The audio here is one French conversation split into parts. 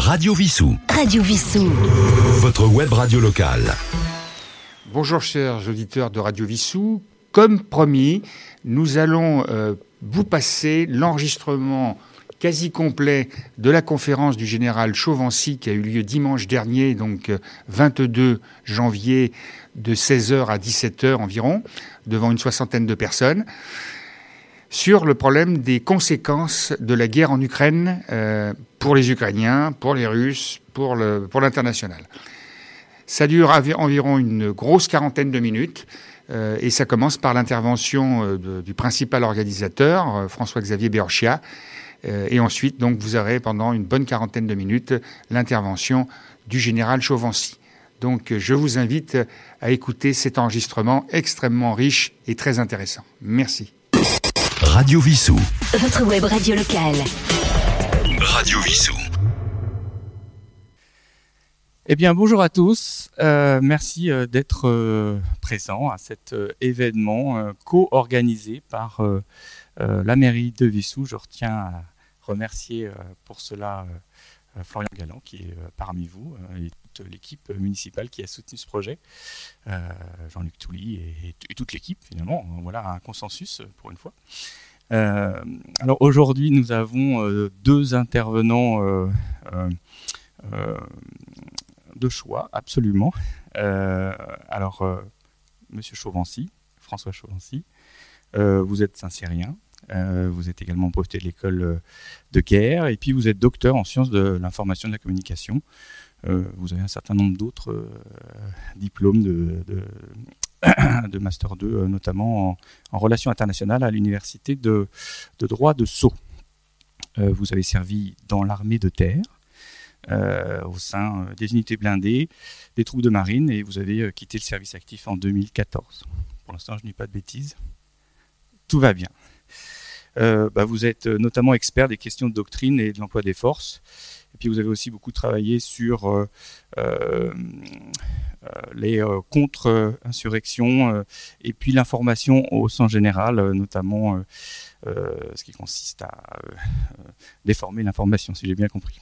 Radio Vissou. Radio Vissou. Votre web radio locale. Bonjour chers auditeurs de Radio Vissou. Comme promis, nous allons euh, vous passer l'enregistrement quasi complet de la conférence du général Chauvency qui a eu lieu dimanche dernier, donc 22 euh, janvier de 16h à 17h environ, devant une soixantaine de personnes sur le problème des conséquences de la guerre en Ukraine euh, pour les Ukrainiens, pour les Russes, pour l'international. Ça dure environ une grosse quarantaine de minutes. Euh, et ça commence par l'intervention euh, du principal organisateur, François-Xavier Berchia. et ensuite, donc, vous aurez pendant une bonne quarantaine de minutes l'intervention du général Chauvency. Donc, je vous invite à écouter cet enregistrement extrêmement riche et très intéressant. Merci. Radio Vissou. Votre web radio locale. Radio Vissou. Eh bien, bonjour à tous. Euh, merci euh, d'être euh, présents à cet événement co-organisé par la mairie de Vissou. Je retiens à remercier pour cela Florian Galland qui est parmi vous et l'équipe municipale qui a soutenu ce projet. Jean-Luc Touly et, toute l'équipe finalement. Voilà un consensus pour une fois. Euh, alors aujourd'hui, nous avons euh, deux intervenants euh, de choix, absolument. alors, Monsieur Chauvency, François Chauvency, vous êtes Saint-Cyrien, vous êtes également breveté de l'école de guerre et puis vous êtes docteur en sciences de l'information et de la communication. Vous avez un certain nombre d'autres diplômes de, Master 2, euh, notamment en, relations internationales à l'université de, droit de Sceaux. Euh, vous avez servi dans l'armée de terre, euh, au sein des unités blindées, des troupes de marine, et vous avez quitté le service actif en 2014. Pour l'instant, je dis pas de bêtises. Tout va bien. Bah, vous êtes notamment expert des questions de doctrine et de l'emploi des forces. Et puis vous avez aussi beaucoup travaillé sur euh, les euh, contre-insurrections euh, et puis l'information au sens général, notamment ce qui consiste à déformer l'information, si j'ai bien compris.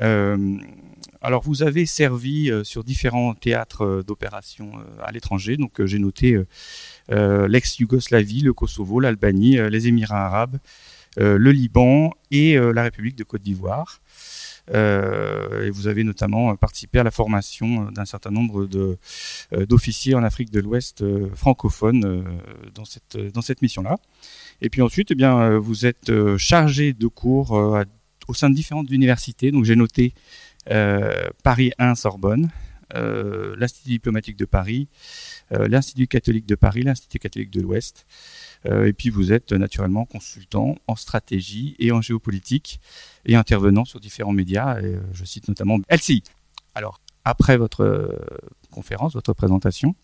Alors, vous avez servi sur différents théâtres d'opération à l'étranger. Donc, j'ai noté l'ex-Yougoslavie, le Kosovo, l'Albanie, les Émirats arabes, le Liban et la République de Côte d'Ivoire. Euh, et vous avez notamment participé à la formation d'un certain nombre de, euh, d'officiers en Afrique de l'Ouest euh, francophones dans cette, dans cette mission-là. Et puis ensuite, eh bien, vous êtes chargé de cours au sein de différentes universités. Donc j'ai noté Paris 1 Sorbonne, l'Institut diplomatique de Paris, l'Institut catholique de Paris, l'Institut catholique de l'Ouest. Euh, et puis vous êtes naturellement consultant en stratégie et en géopolitique et intervenant sur différents médias. Euh, je cite notamment LCI. Alors, après votre euh, conférence, votre présentation,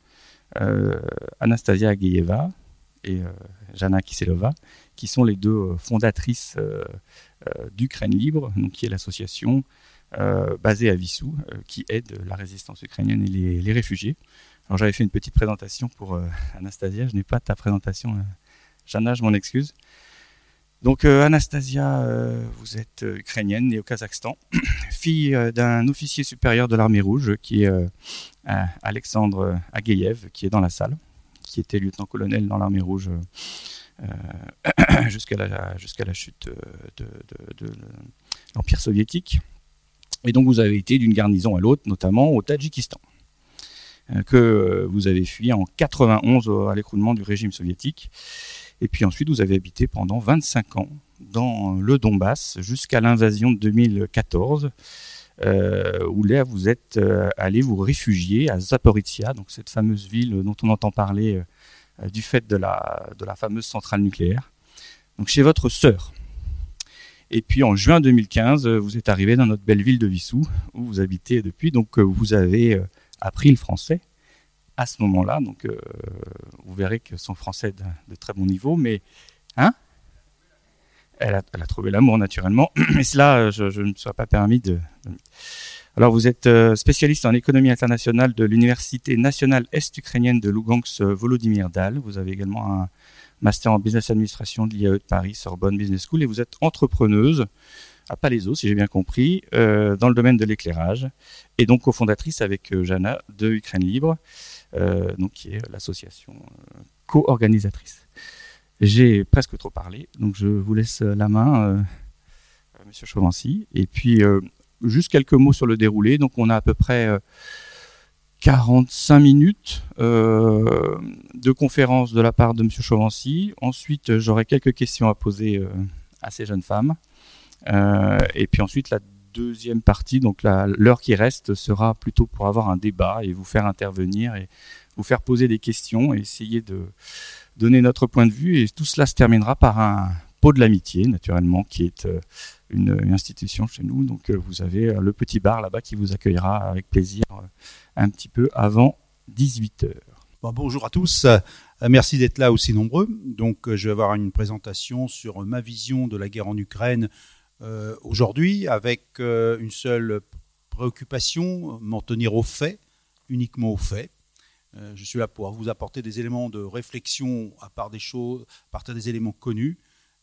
Anastasia Ageyeva et Jana Kiselova, qui sont les deux fondatrices d'Ukraine Libre, donc qui est l'association basée à Vissou, qui aide la résistance ukrainienne et les, réfugiés. Alors j'avais fait une petite présentation pour Anastasia, je n'ai pas ta présentation Jana, je m'en excuse. Donc euh, Anastasia, euh, vous êtes euh, ukrainienne, née au Kazakhstan, fille d'un officier supérieur de l'armée rouge qui est Alexandre Ageyev, qui est dans la salle, qui était lieutenant-colonel dans l'armée rouge jusqu'à la, la chute de, de l'Empire soviétique. Et donc vous avez été d'une garnison à l'autre, notamment au Tadjikistan, que vous avez fui en 91 à l'écroulement du régime soviétique. Et puis ensuite, vous avez habité pendant 25 ans dans le Donbass jusqu'à l'invasion de 2014. Euh, où là vous êtes euh, allé vous réfugier à Zaporizhia, donc cette fameuse ville dont on entend parler euh, du fait de la, de la fameuse centrale nucléaire, donc chez votre sœur. Et puis en juin 2015, vous êtes arrivé dans notre belle ville de Vissou, où vous habitez depuis, donc vous avez appris le français, à ce moment-là. Donc, vous verrez que son français est de, très bon niveau, mais hein? Elle a, trouvé l'amour naturellement, mais cela, je, ne me suis pas permis de, Alors, vous êtes euh, spécialiste en économie internationale de l'Université nationale est-ukrainienne de Lugansk Volodymyr Dal. Vous avez également un master en business administration de l'IAE de Paris, Sorbonne Business School, et vous êtes entrepreneuse à Palaiso, si j'ai bien compris, euh, dans le domaine de l'éclairage, et donc cofondatrice avec euh, Jana de Ukraine Libre, euh, donc qui est l'association euh, co-organisatrice. J'ai presque trop parlé, donc je vous laisse la main, euh, Monsieur Chauvency, et puis euh, juste quelques mots sur le déroulé. Donc on a à peu près euh, 45 minutes euh, de conférence de la part de Monsieur Chauvency. Ensuite, euh, j'aurai quelques questions à poser euh, à ces jeunes femmes. Euh, et puis ensuite, la deuxième partie, donc l'heure qui reste, sera plutôt pour avoir un débat et vous faire intervenir et vous faire poser des questions et essayer de donner notre point de vue. Et tout cela se terminera par un pot de l'amitié, naturellement, qui est euh, une, institution chez nous. Donc euh, vous avez euh, le petit bar là-bas qui vous accueillera avec plaisir un petit peu avant 18h. Bon, bonjour à tous. Merci d'être là aussi nombreux. Donc, je vais avoir une présentation sur ma vision de la guerre en Ukraine aujourd'hui, avec une seule préoccupation m'en tenir aux faits, uniquement aux faits. Euh, je suis là pour vous apporter des éléments de réflexion à part des choses, à partir des éléments connus.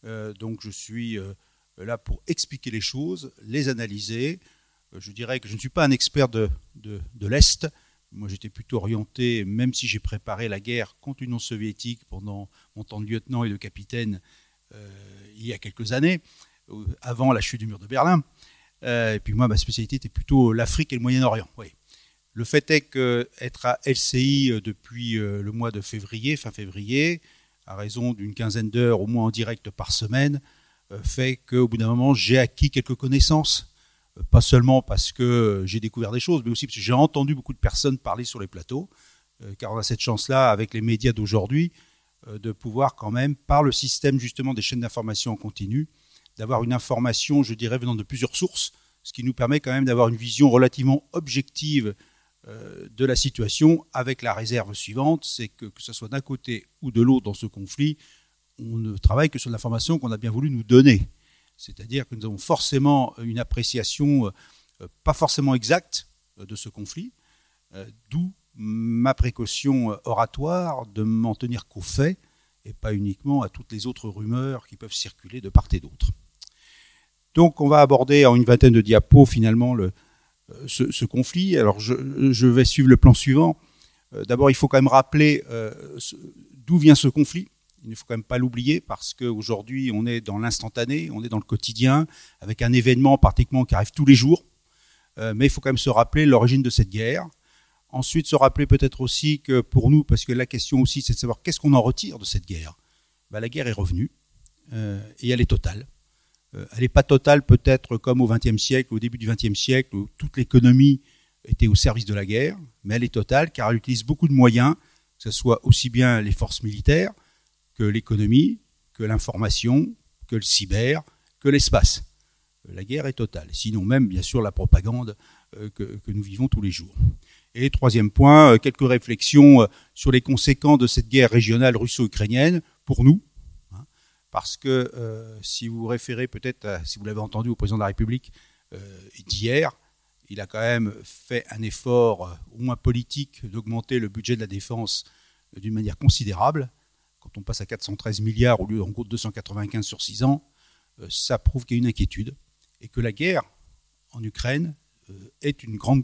Euh, donc, je suis euh, là pour expliquer les choses, les analyser. Je dirais que je ne suis pas un expert de, l'Est. Moi, j'étais plutôt orienté, même si j'ai préparé la guerre contre l'Union soviétique pendant mon temps de lieutenant et de capitaine il y a quelques années, avant la chute du mur de Berlin. Et puis moi, ma spécialité était plutôt l'Afrique et le Moyen-Orient. Oui. Le fait est qu'être à LCI euh, depuis euh, le mois de février, fin février, à raison d'une quinzaine d'heures au moins en direct par semaine, euh, fait qu'au bout d'un moment, j'ai acquis quelques connaissances. Pas seulement parce que j'ai découvert des choses, mais aussi parce que j'ai entendu beaucoup de personnes parler sur les plateaux, car on a cette chance-là avec les médias d'aujourd'hui de pouvoir quand même, par le système justement des chaînes d'information en continu, d'avoir une information, je dirais, venant de plusieurs sources, ce qui nous permet quand même d'avoir une vision relativement objective de la situation, avec la réserve suivante, c'est que que ce soit d'un côté ou de l'autre dans ce conflit, on ne travaille que sur l'information qu'on a bien voulu nous donner. C'est-à-dire que nous avons forcément une appréciation euh, pas forcément exacte euh, de ce conflit, euh, d'où ma précaution euh, oratoire de m'en tenir qu'aux faits et pas uniquement à toutes les autres rumeurs qui peuvent circuler de part et d'autre. Donc on va aborder en une vingtaine de diapos finalement le, euh, ce, conflit. Alors je, vais suivre le plan suivant. Euh, D'abord il faut quand même rappeler euh, d'où vient ce conflit. Il ne faut quand même pas l'oublier parce qu'aujourd'hui, on est dans l'instantané, on est dans le quotidien, avec un événement pratiquement qui arrive tous les jours. Euh, mais il faut quand même se rappeler l'origine de cette guerre. Ensuite, se rappeler peut-être aussi que pour nous, parce que la question aussi, c'est de savoir qu'est-ce qu'on en retire de cette guerre. Ben, la guerre est revenue et elle est totale. Euh, elle n'est pas totale peut-être comme au XXe siècle, au début du XXe siècle, où toute l'économie était au service de la guerre, mais elle est totale car elle utilise beaucoup de moyens, que ce soit aussi bien les forces militaires, que l'économie, que l'information, que le cyber, que l'espace. Euh, La guerre est totale. Sinon même, bien sûr, la propagande euh, que, que nous vivons tous les jours. Et troisième point, quelques réflexions sur les conséquences de cette guerre régionale russo-ukrainienne pour nous. Parce que euh, si vous référez peut-être, si vous l'avez entendu au président de la République euh, d'hier, il a quand même fait un effort, euh, au moins politique, d'augmenter le budget de la défense d'une manière considérable quand on passe à 413 milliards au lieu en gros de 295 sur 6 ans, ça prouve qu'il y a une inquiétude et que la guerre en Ukraine est une grande,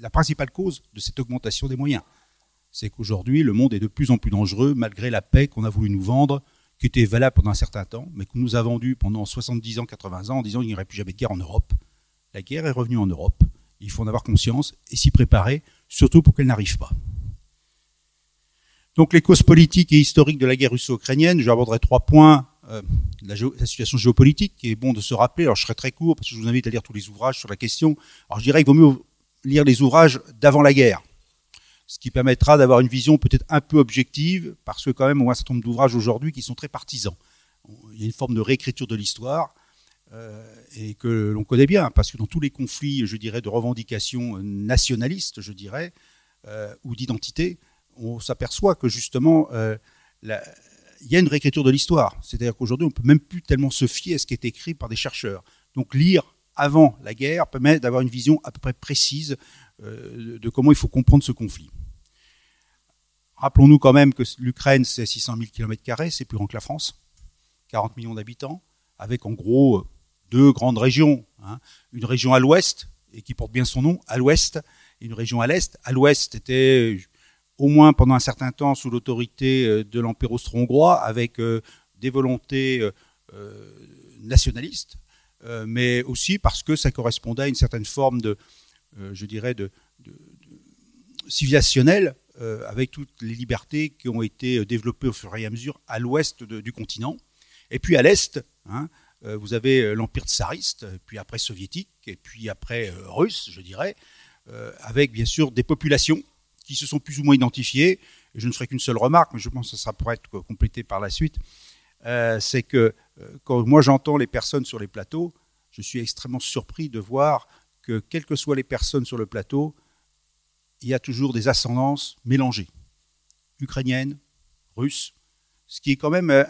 la principale cause de cette augmentation des moyens. C'est qu'aujourd'hui, le monde est de plus en plus dangereux malgré la paix qu'on a voulu nous vendre, qui était valable pendant un certain temps, mais qu'on nous a vendu pendant 70 ans, 80 ans en disant qu'il n'y aurait plus jamais de guerre en Europe. La guerre est revenue en Europe. Il faut en avoir conscience et s'y préparer, surtout pour qu'elle n'arrive pas. Donc les causes politiques et historiques de la guerre russo-ukrainienne, j'aborderai trois points. Euh, la, la situation géopolitique, qui est bon de se rappeler. Alors je serai très court parce que je vous invite à lire tous les ouvrages sur la question. Alors je dirais qu'il vaut mieux lire les ouvrages d'avant la guerre, ce qui permettra d'avoir une vision peut-être un peu objective, parce que quand même on a un certain nombre d'ouvrages aujourd'hui qui sont très partisans. Il y a une forme de réécriture de l'histoire euh, et que l'on connaît bien, parce que dans tous les conflits, je dirais, de revendications nationalistes, je dirais, euh, ou d'identité, on s'aperçoit que justement, euh, il y a une réécriture de l'histoire. C'est-à-dire qu'aujourd'hui, on peut même plus tellement se fier à ce qui est écrit par des chercheurs. Donc lire avant la guerre permet d'avoir une vision à peu près précise de comment il faut comprendre ce conflit. Rappelons-nous quand même que l'Ukraine, c'est 600 000 km, c'est plus grand que la France, 40 millions d'habitants, avec en gros deux grandes régions. Hein. Une région à l'ouest, et qui porte bien son nom, à l'ouest, et une région à l'est. À l'ouest était au moins pendant un certain temps sous l'autorité euh, de l'Empire austro-hongrois, avec euh, des volontés euh, nationalistes, mais aussi parce que ça correspondait à une certaine forme de, je dirais, de, civilisationnelle, avec toutes les libertés qui ont été développées au fur et à mesure à l'ouest du continent. Et puis à l'est, hein, vous avez l'empire tsariste, puis après soviétique, et puis après russe, je dirais, avec bien sûr des populations qui se sont plus ou moins identifiés. Et je ne ferai qu'une seule remarque, mais je pense que ça pourrait être complété par la suite. Euh, c'est que euh, quand moi j'entends les personnes sur les plateaux, je suis extrêmement surpris de voir que quelles que soient les personnes sur le plateau, il y a toujours des ascendances mélangées, ukrainiennes, russes, ce qui est quand même euh,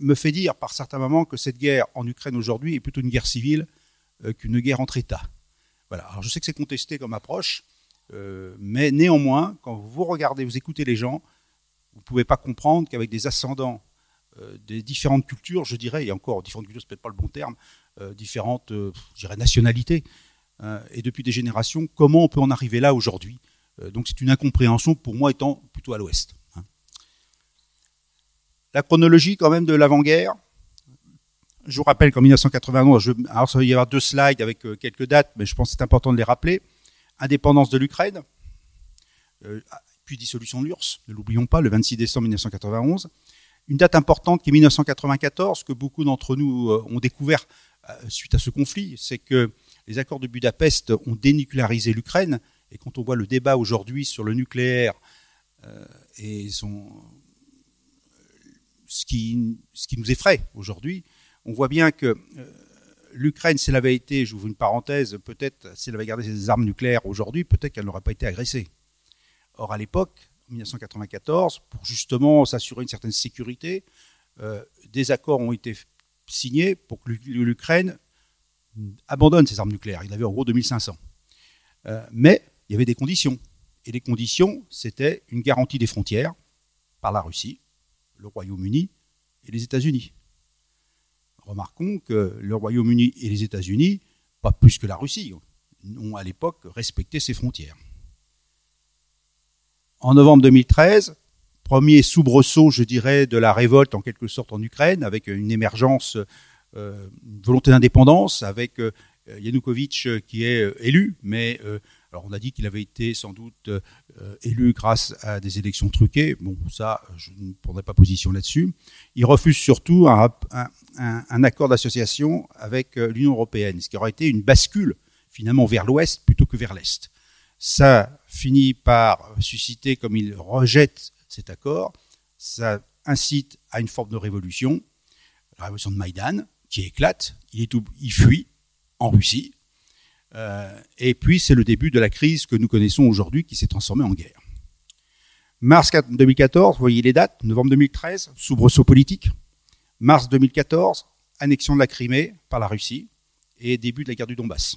me fait dire par certains moments que cette guerre en Ukraine aujourd'hui est plutôt une guerre civile qu'une guerre entre États. Je sais que c'est contesté comme approche, euh, mais néanmoins, quand vous regardez, vous écoutez les gens, vous ne pouvez pas comprendre qu'avec des ascendants euh, des différentes cultures, je dirais, et encore différentes cultures, c'est peut-être pas le bon terme, euh, différentes, nationalités, et depuis des générations, comment on peut en arriver là aujourd'hui? Donc c'est une incompréhension pour moi étant plutôt à l'ouest. Hein. La chronologie quand même de l'avant-guerre, je vous rappelle qu'en 1991, je, alors ça va y avoir deux slides avec quelques dates, mais je pense que c'est important de les rappeler indépendance de l'Ukraine, euh, puis dissolution de l'URSS, ne l'oublions pas, le 26 décembre 1991. Une date importante qui est 1994, que beaucoup d'entre nous euh, ont découvert euh, suite à ce conflit, c'est que les accords de Budapest ont dénucléarisé l'Ukraine. Et quand on voit le débat aujourd'hui sur le nucléaire et son, ce, qui, nous effraie aujourd'hui, on voit bien que l'Ukraine, si elle avait été, j'ouvre une parenthèse, peut-être, si elle avait gardé ses armes nucléaires aujourd'hui, peut-être qu'elle n'aurait pas été agressée. Or, à l'époque, 1994, pour justement s'assurer une certaine sécurité, euh, des accords ont été signés pour que l'Ukraine abandonne ses armes nucléaires. Il avait en gros 2500. Euh, mais il y avait des conditions. Et les conditions, c'était une garantie des frontières par la Russie, le Royaume-Uni et les États-Unis. Remarquons que le Royaume-Uni et les États-Unis, pas plus que la Russie, ont à l'époque respecté ses frontières. En novembre 2013, premier soubresaut, je dirais, de la révolte en quelque sorte en Ukraine, avec une émergence, une volonté d'indépendance, avec euh, Yanukovych qui est euh, élu, mais alors on a dit qu'il avait été sans doute euh, élu grâce à des élections truquées. Bon, ça, je ne prendrai pas position là-dessus. Il refuse surtout un, accord d'association avec euh, l'Union européenne, ce qui aurait été une bascule finalement vers l'Ouest plutôt que vers l'Est. Ça finit par susciter, comme il rejette cet accord, ça incite à une forme de révolution, la révolution de Maïdan, qui éclate. Il, fuit en Russie, euh, et puis, c'est le début de la crise que nous connaissons aujourd'hui qui s'est transformée en guerre. Mars 2014, vous voyez les dates, novembre 2013, soubresaut politique. Mars 2014, annexion de la Crimée par la Russie et début de la guerre du Donbass.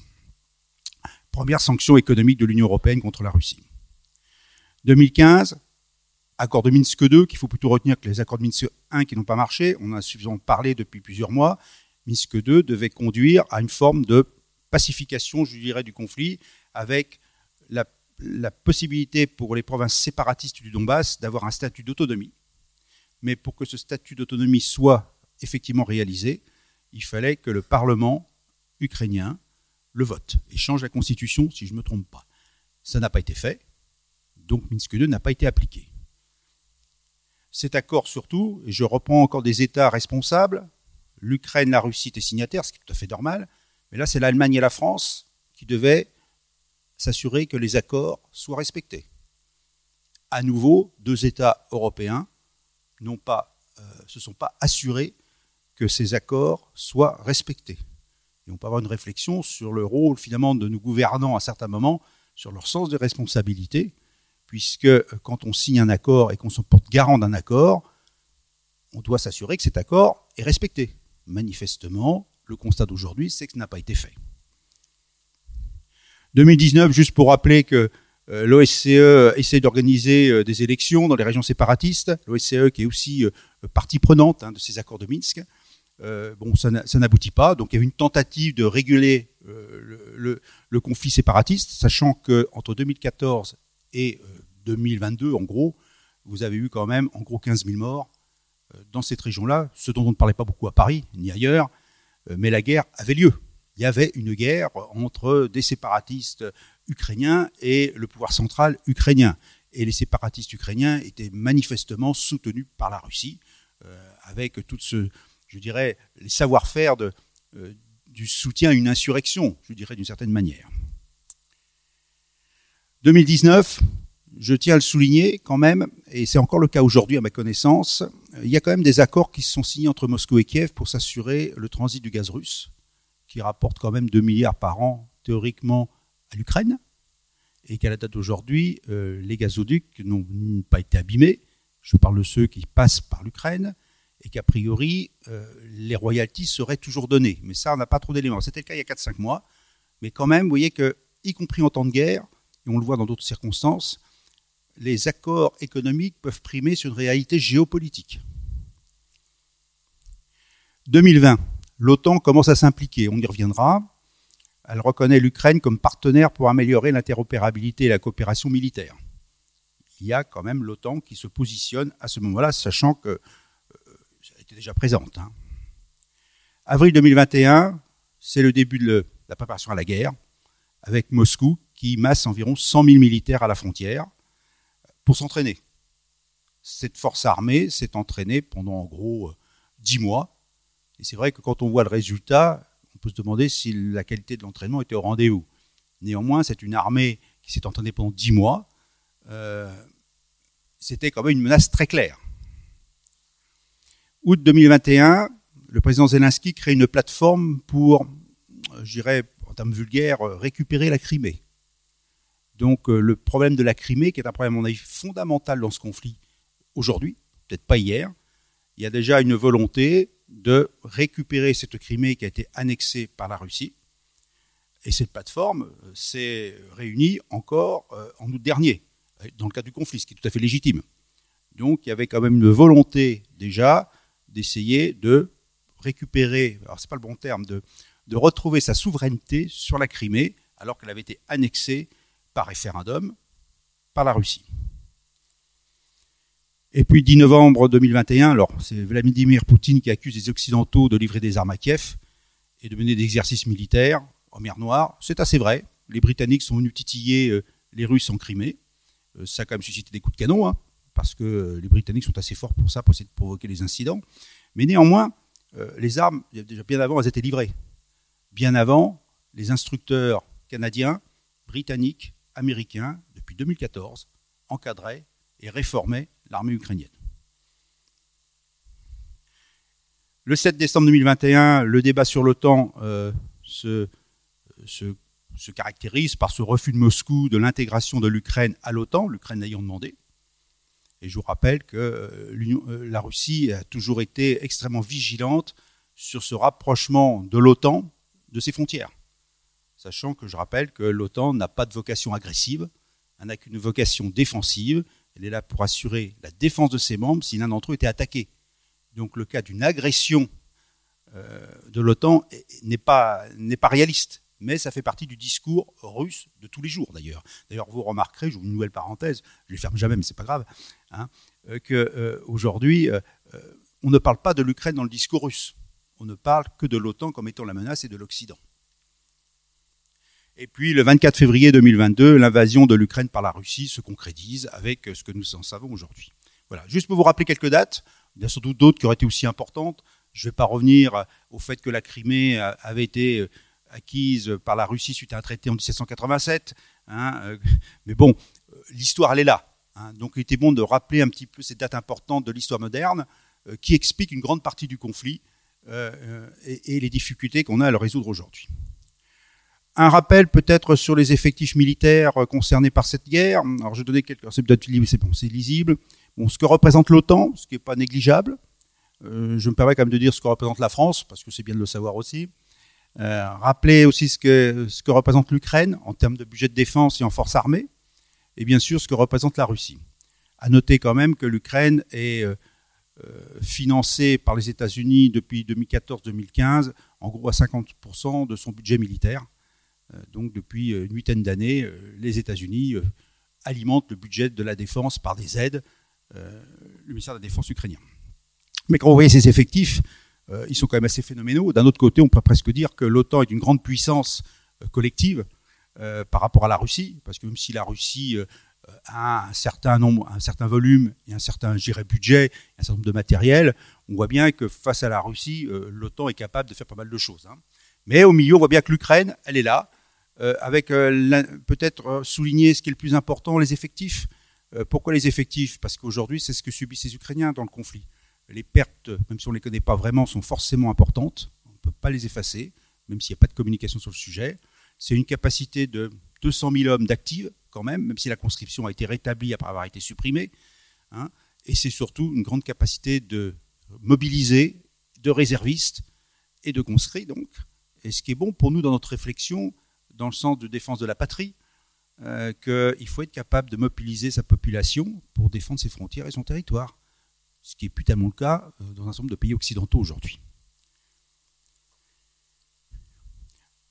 Première sanction économique de l'Union européenne contre la Russie. 2015, accord de Minsk 2, qu'il faut plutôt retenir que les accords de Minsk 1 qui n'ont pas marché, on en a suffisamment parlé depuis plusieurs mois, Minsk 2 devait conduire à une forme de pacification, je dirais, du conflit, avec la, possibilité pour les provinces séparatistes du Donbass d'avoir un statut d'autonomie. Mais pour que ce statut d'autonomie soit effectivement réalisé, il fallait que le Parlement ukrainien le vote et change la constitution, si je ne me trompe pas. Ça n'a pas été fait, donc Minsk II n'a pas été appliqué. Cet accord surtout, et je reprends encore des États responsables, l'Ukraine, la Russie étaient signataires, ce qui est tout à fait normal, mais là, c'est l'Allemagne et la France qui devaient s'assurer que les accords soient respectés. À nouveau, deux États européens n'ont euh, se sont pas assurés que ces accords soient respectés. Et on peut avoir une réflexion sur le rôle finalement de nos gouvernants à certains moments, sur leur sens de responsabilité, puisque euh, quand on signe un accord et qu'on se porte garant d'un accord, on doit s'assurer que cet accord est respecté. Manifestement, le constat d'aujourd'hui, c'est que ce n'a pas été fait. 2019, juste pour rappeler que euh, l'OSCE essaie d'organiser euh, des élections dans les régions séparatistes, l'OSCE qui est aussi euh, partie prenante hein, de ces accords de Minsk, bon, ça n'aboutit pas. Donc, il y a eu une tentative de réguler le, conflit séparatiste, sachant que entre 2014 et 2022, en gros, vous avez eu quand même en gros 15 000 morts dans cette région-là, ce dont on ne parlait pas beaucoup à Paris ni ailleurs, mais la guerre avait lieu. Il y avait une guerre entre des séparatistes ukrainiens et le pouvoir central ukrainien. Et les séparatistes ukrainiens étaient manifestement soutenus par la Russie, euh, avec tout ce, je dirais, les savoir-faire euh, du soutien à une insurrection, je dirais d'une certaine manière. 2019, je tiens à le souligner quand même, et c'est encore le cas aujourd'hui à ma connaissance, il y a quand même des accords qui se sont signés entre Moscou et Kiev pour s'assurer le transit du gaz russe, qui rapporte quand même 2 milliards par an théoriquement à l'Ukraine, et qu'à la date d'aujourd'hui, euh, les gazoducs n'ont pas été abîmés. Je parle de ceux qui passent par l'Ukraine, et qu'a priori, euh, les royalties seraient toujours données. Mais ça, on n'a pas trop d'éléments. C'était le cas il y a 4-5 mois. Mais quand même, vous voyez que, y compris en temps de guerre, et on le voit dans d'autres circonstances, les accords économiques peuvent primer sur une réalité géopolitique. 2020, l'OTAN commence à s'impliquer, on y reviendra. Elle reconnaît l'Ukraine comme partenaire pour améliorer l'interopérabilité et la coopération militaire. Il y a quand même l'OTAN qui se positionne à ce moment-là, sachant que euh, ça a été déjà présente. Hein. Avril 2021, c'est le début de la préparation à la guerre, avec Moscou qui masse environ 100 000 militaires à la frontière pour s'entraîner. Cette force armée s'est entraînée pendant en gros 10 mois. Et c'est vrai que quand on voit le résultat, on peut se demander si la qualité de l'entraînement était au rendez-vous. Néanmoins, c'est une armée qui s'est entraînée pendant dix mois. Euh, c'était quand même une menace très claire. Août 2021, le président Zelensky crée une plateforme pour, euh, je dirais, en termes vulgaires, euh, récupérer la Crimée. Donc le problème de la Crimée, qui est un problème, fondamental dans ce conflit aujourd'hui, peut-être pas hier, il y a déjà une volonté de récupérer cette Crimée qui a été annexée par la Russie. Et cette plateforme euh, s'est réunie encore euh, en août dernier, euh, dans le cadre du conflit, ce qui est tout à fait légitime. Donc il y avait quand même une volonté déjà d'essayer de récupérer, alors c'est pas le bon terme, de retrouver sa souveraineté sur la Crimée, alors qu'elle avait été annexée par référendum par la Russie. Et puis 10 novembre 2021, alors c'est Vladimir Poutine qui accuse les Occidentaux de livrer des armes à Kiev et de mener des exercices militaires en mer Noire. C'est assez vrai. Les Britanniques sont venus titiller euh, les Russes en Crimée. Euh, ça a quand même suscité des coups de canon, hein, parce que euh, les Britanniques sont assez forts pour ça, pour essayer de provoquer les incidents. Mais néanmoins, les armes, déjà bien avant, elles étaient livrées. Bien avant, les instructeurs canadiens, britanniques, américains, depuis 2014, encadraient et réformaient l'armée ukrainienne. Le 7 décembre 2021, le débat sur l'OTAN euh, se, se, caractérise par ce refus de Moscou de l'intégration de l'Ukraine à l'OTAN, l'Ukraine ayant demandé. Et je vous rappelle que euh, euh, la Russie a toujours été extrêmement vigilante sur ce rapprochement de l'OTAN de ses frontières. Sachant que je rappelle que l'OTAN n'a pas de vocation agressive, elle n'a qu'une vocation défensive, elle est là pour assurer la défense de ses membres si l'un d'entre eux était attaqué. Donc le cas d'une agression euh, de l'OTAN n'est pas, réaliste. Mais ça fait partie du discours russe de tous les jours d'ailleurs. D'ailleurs, vous remarquerez, j'ouvre une nouvelle parenthèse, je ne ferme jamais, mais c'est pas grave, hein, euh, qu'aujourd'hui, euh, on ne parle pas de l'Ukraine dans le discours russe. On ne parle que de l'OTAN comme étant la menace et de l'Occident. Et puis le 24 février 2022, l'invasion de l'Ukraine par la Russie se concrétise avec ce que nous en savons aujourd'hui. Voilà, juste pour vous rappeler quelques dates, il y a surtout d'autres qui auraient été aussi importantes. Je ne vais pas revenir au fait que la Crimée avait été acquise par la Russie suite à un traité en 1787. Hein, euh, mais bon, l'histoire, elle est là. Hein. donc il était bon de rappeler un petit peu ces dates importantes de l'histoire moderne euh, qui expliquent une grande partie du conflit euh, et les difficultés qu'on a à le résoudre aujourd'hui. Un rappel peut-être sur les effectifs militaires euh, concernés par cette guerre. Alors je donnais quelques, c'est peut-être c'est bon, c'est lisible. Ce que représente l'OTAN, ce qui n'est pas négligeable. Euh, je me permets quand même de dire ce que représente la France, parce que c'est bien de le savoir aussi. Euh, rappeler aussi ce que, représente l'Ukraine en termes de budget de défense et en force armée, et bien sûr ce que représente la Russie. À noter quand même que l'Ukraine est financé par les États-Unis depuis 2014-2015, en gros à 50% de son budget militaire. Donc depuis une huitaine d'années, les États-Unis alimentent le budget de la défense par des aides, le ministère de la Défense ukrainien. Mais quand vous voyez ces effectifs, ils sont quand même assez phénoménaux. D'un autre côté, on peut presque dire que l'OTAN est une grande puissance collective par rapport à la Russie, parce que même si la Russie un certain nombre, un certain volume et un certain budget, un certain nombre de matériel, on voit bien que face à la Russie, euh, l'OTAN est capable de faire pas mal de choses. Hein. Mais au milieu, on voit bien que l'Ukraine, elle est là, euh, avec euh, peut-être souligner ce qui est le plus important, les effectifs. pourquoi les effectifs? Parce qu'aujourd'hui, c'est ce que subissent les Ukrainiens dans le conflit. Les pertes, même si on ne les connaît pas vraiment, sont forcément importantes. On ne peut pas les effacer, même s'il n'y a pas de communication sur le sujet. C'est une capacité de 200 000 hommes d'actifs quand même, même si la conscription a été rétablie après avoir été supprimée. Hein. et c'est surtout une grande capacité de mobiliser, de réservistes et de conscrits, donc. Et ce qui est bon pour nous dans notre réflexion, dans le sens de défense de la patrie, euh, qu'il faut être capable de mobiliser sa population pour défendre ses frontières et son territoire. Ce qui est plus tellement le cas euh, dans un certain nombre de pays occidentaux aujourd'hui.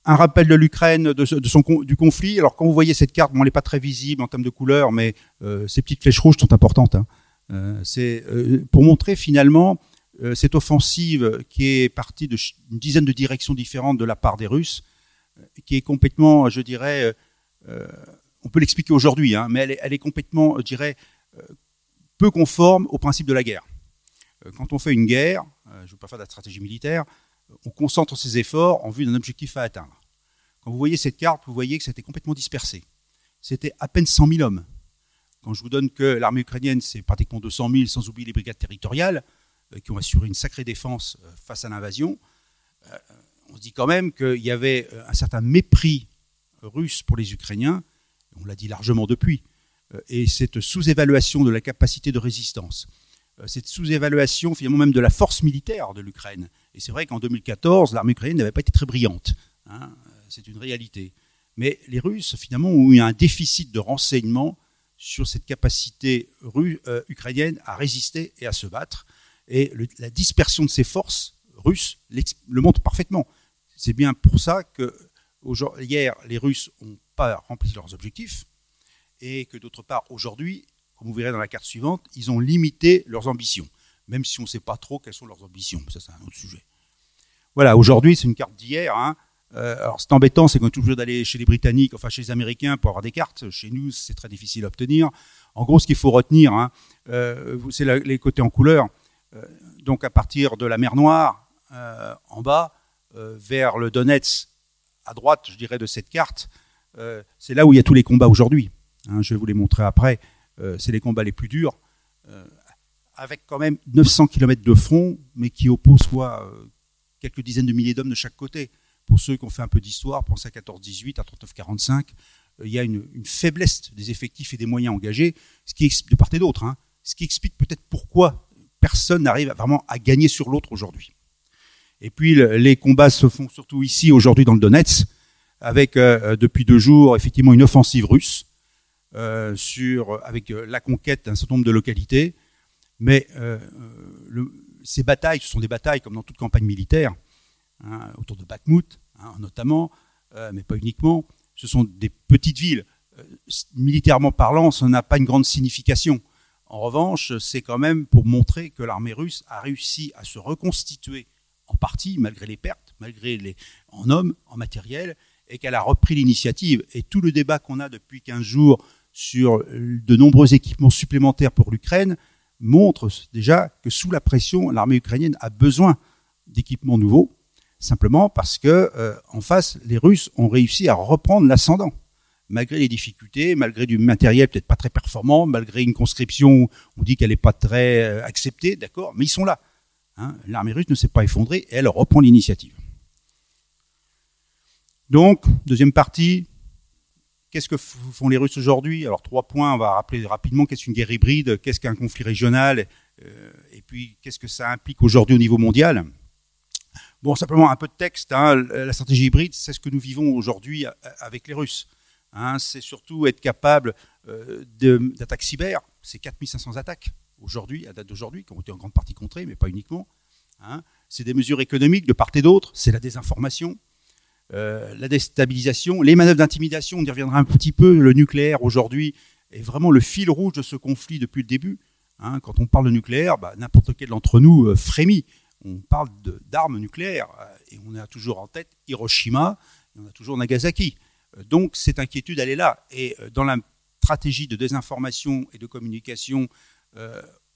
un rappel de l'Ukraine, de, son, du conflit. Alors quand vous voyez cette carte, bon, elle n'est pas très visible en termes de couleur, mais euh, ces petites flèches rouges sont importantes. Hein. C'est pour montrer finalement cette offensive qui est partie d'une dizaine de directions différentes de la part des Russes, qui est complètement, je dirais, on peut l'expliquer aujourd'hui, hein, mais elle est, elle est, complètement, je dirais, peu conforme au principe de la guerre. quand on fait une guerre, je ne veux pas faire de la stratégie militaire, on concentre ses efforts en vue d'un objectif à atteindre. Quand vous voyez cette carte, vous voyez que c'était complètement dispersé. C'était à peine 100 000 hommes. Quand je vous donne que l'armée ukrainienne, c'est pratiquement 200 000, sans oublier les brigades territoriales, euh, qui ont assuré une sacrée défense euh, face à l'invasion, euh, on se dit quand même qu'il y avait un certain mépris russe pour les Ukrainiens, on l'a dit largement depuis, et cette sous-évaluation de la capacité de résistance, cette sous-évaluation finalement même de la force militaire de l'Ukraine, et c'est vrai qu'en 2014, l'armée ukrainienne n'avait pas été très brillante. Hein, c'est une réalité. Mais les Russes, finalement, ont eu un déficit de renseignements sur cette capacité euh, ukrainienne à résister et à se battre. Et la dispersion de ces forces russes le montre parfaitement. C'est bien pour ça que hier, les Russes n'ont pas rempli leurs objectifs et que d'autre part, aujourd'hui, comme vous verrez dans la carte suivante, ils ont limité leurs ambitions même si on ne sait pas trop quelles sont leurs ambitions. Ça, c'est un autre sujet. Voilà, aujourd'hui, c'est une carte d'hier. Hein. Euh, alors, c'est embêtant, c'est qu'on est toujours d'aller chez les Britanniques, enfin chez les Américains pour avoir des cartes. Chez nous, c'est très difficile à obtenir. En gros, ce qu'il faut retenir, hein, euh, c'est les côtés en couleur. Euh, donc, à partir de la mer Noire, en bas, vers le Donetsk, à droite, je dirais, de cette carte, c'est là où il y a tous les combats aujourd'hui. Hein, je vais vous les montrer après. c'est les combats les plus durs avec quand même 900 km de front, mais qui oppose soit euh, quelques dizaines de milliers d'hommes de chaque côté. Pour ceux qui ont fait un peu d'histoire, pensez à 14-18, à 39-45, euh, il y a une, faiblesse des effectifs et des moyens engagés, ce qui de part et d'autre, hein, ce qui explique peut-être pourquoi personne n'arrive vraiment à gagner sur l'autre aujourd'hui. Et puis les combats se font surtout ici aujourd'hui dans le Donetsk, avec euh, depuis deux jours effectivement une offensive russe sur avec la conquête d'un certain nombre de localités mais euh, ces batailles, ce sont des batailles comme dans toute campagne militaire, hein, autour de Bakhmut hein, notamment, euh, mais pas uniquement. Ce sont des petites villes. Euh, militairement parlant, ça n'a pas une grande signification. En revanche, c'est quand même pour montrer que l'armée russe a réussi à se reconstituer en partie, malgré les pertes, malgré les en hommes, en matériel, et qu'elle a repris l'initiative. Et tout le débat qu'on a depuis 15 jours sur de nombreux équipements supplémentaires pour l'Ukraine, montre déjà que sous la pression, l'armée ukrainienne a besoin d'équipements nouveaux, simplement parce que euh, en face, les Russes ont réussi à reprendre l'ascendant, malgré les difficultés, malgré du matériel peut-être pas très performant, malgré une conscription où on dit qu'elle n'est pas très euh, acceptée, d'accord, mais ils sont là. Hein. L'armée russe ne s'est pas effondrée et elle reprend l'initiative. Donc, deuxième partie, Qu'est-ce que font les Russes aujourd'hui? Alors trois points, on va rappeler rapidement qu'est-ce qu'une guerre hybride, qu'est-ce qu'un conflit régional, euh, et puis qu'est-ce que ça implique aujourd'hui au niveau mondial? Bon, simplement un peu de texte. Hein. la stratégie hybride, c'est ce que nous vivons aujourd'hui avec les Russes. Hein. c'est surtout être capable euh, d'attaques cyber. C'est 4500 attaques aujourd'hui, à date d'aujourd'hui, qui ont été en grande partie contrées, mais pas uniquement. Hein. C'est des mesures économiques de part et d'autre, c'est la désinformation, euh, la déstabilisation, les manœuvres d'intimidation, on y reviendra un petit peu, le nucléaire aujourd'hui est vraiment le fil rouge de ce conflit depuis le début. Hein. quand on parle de nucléaire, bah, n'importe quel d'entre nous euh, frémit. On parle d'armes nucléaires euh, et on a toujours en tête Hiroshima, et on a toujours Nagasaki. donc cette inquiétude, elle est là. Et dans la stratégie de désinformation et de communication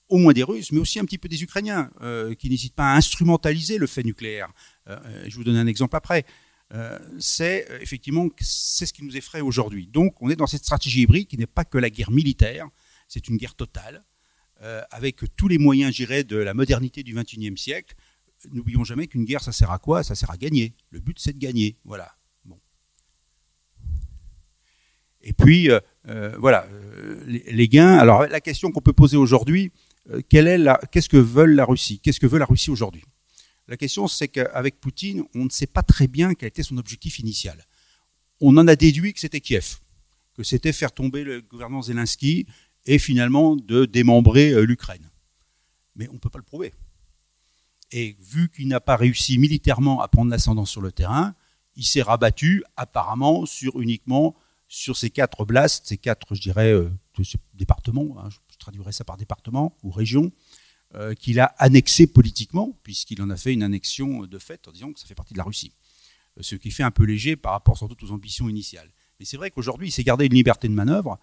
au moins des Russes, mais aussi un petit peu des Ukrainiens, qui n'hésitent pas à instrumentaliser le fait nucléaire. je vous donne un exemple après. Euh, c'est euh, effectivement c'est ce qui nous effraie aujourd'hui. Donc on est dans cette stratégie hybride qui n'est pas que la guerre militaire, c'est une guerre totale, euh, avec tous les moyens, j'irais, de la modernité du XXIe siècle. N'oublions jamais qu'une guerre, ça sert à quoi? Ça sert à gagner. Le but, c'est de gagner. Voilà. Bon. Et puis, voilà, les, gains. Alors, la question qu'on peut poser aujourd'hui, qu'est-ce que veut la Russie? Qu'est-ce que veut la Russie aujourd'hui? La question, c'est qu'avec Poutine, on ne sait pas très bien quel était son objectif initial. On en a déduit que c'était Kiev, que c'était faire tomber le gouvernement Zelensky et finalement de démembrer euh, l'Ukraine. Mais on ne peut pas le prouver. Et vu qu'il n'a pas réussi militairement à prendre l'ascendant sur le terrain, il s'est rabattu apparemment sur uniquement sur ces quatre blasts, ces quatre, je dirais, euh, départements, hein, je traduirais ça par département ou région, euh, qu'il a annexé politiquement, puisqu'il en a fait une annexion de fait en disant que ça fait partie de la Russie. Euh, ce qui fait un peu léger par rapport sans doute aux ambitions initiales. Mais c'est vrai qu'aujourd'hui, il s'est gardé une liberté de manœuvre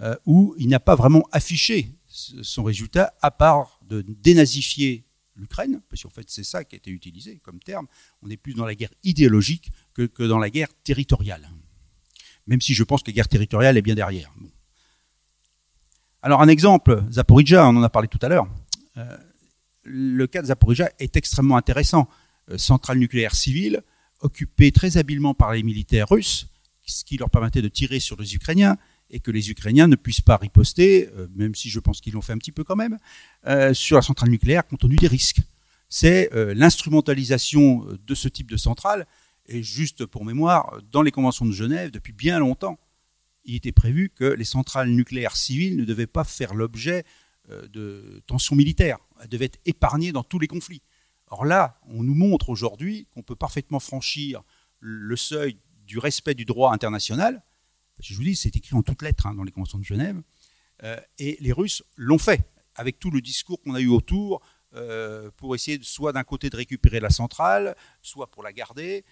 euh, où il n'a pas vraiment affiché son résultat, à part de dénazifier l'Ukraine, parce qu'en fait c'est ça qui a été utilisé comme terme. On est plus dans la guerre idéologique que, que dans la guerre territoriale. Même si je pense que la guerre territoriale est bien derrière. Alors un exemple, Zaporizhia, on en a parlé tout à l'heure. Euh, le cas de Zaporizhia est extrêmement intéressant. Euh, centrale nucléaire civile, occupée très habilement par les militaires russes, ce qui leur permettait de tirer sur les Ukrainiens et que les Ukrainiens ne puissent pas riposter, euh, même si je pense qu'ils l'ont fait un petit peu quand même, sur la centrale nucléaire compte tenu des risques. C'est l'instrumentalisation de ce type de centrale, et juste pour mémoire, dans les conventions de Genève, depuis bien longtemps, il était prévu que les centrales nucléaires civiles ne devaient pas faire l'objet euh, de tensions militaires. Elle devait être épargnée dans tous les conflits. Or là, on nous montre aujourd'hui qu'on peut parfaitement franchir le seuil du respect du droit international. Je vous dis, c'est écrit en toutes lettres hein, dans les conventions de Genève. Euh, et les Russes l'ont fait, avec tout le discours qu'on a eu autour, euh, pour essayer soit d'un côté de récupérer la centrale, soit pour la garder,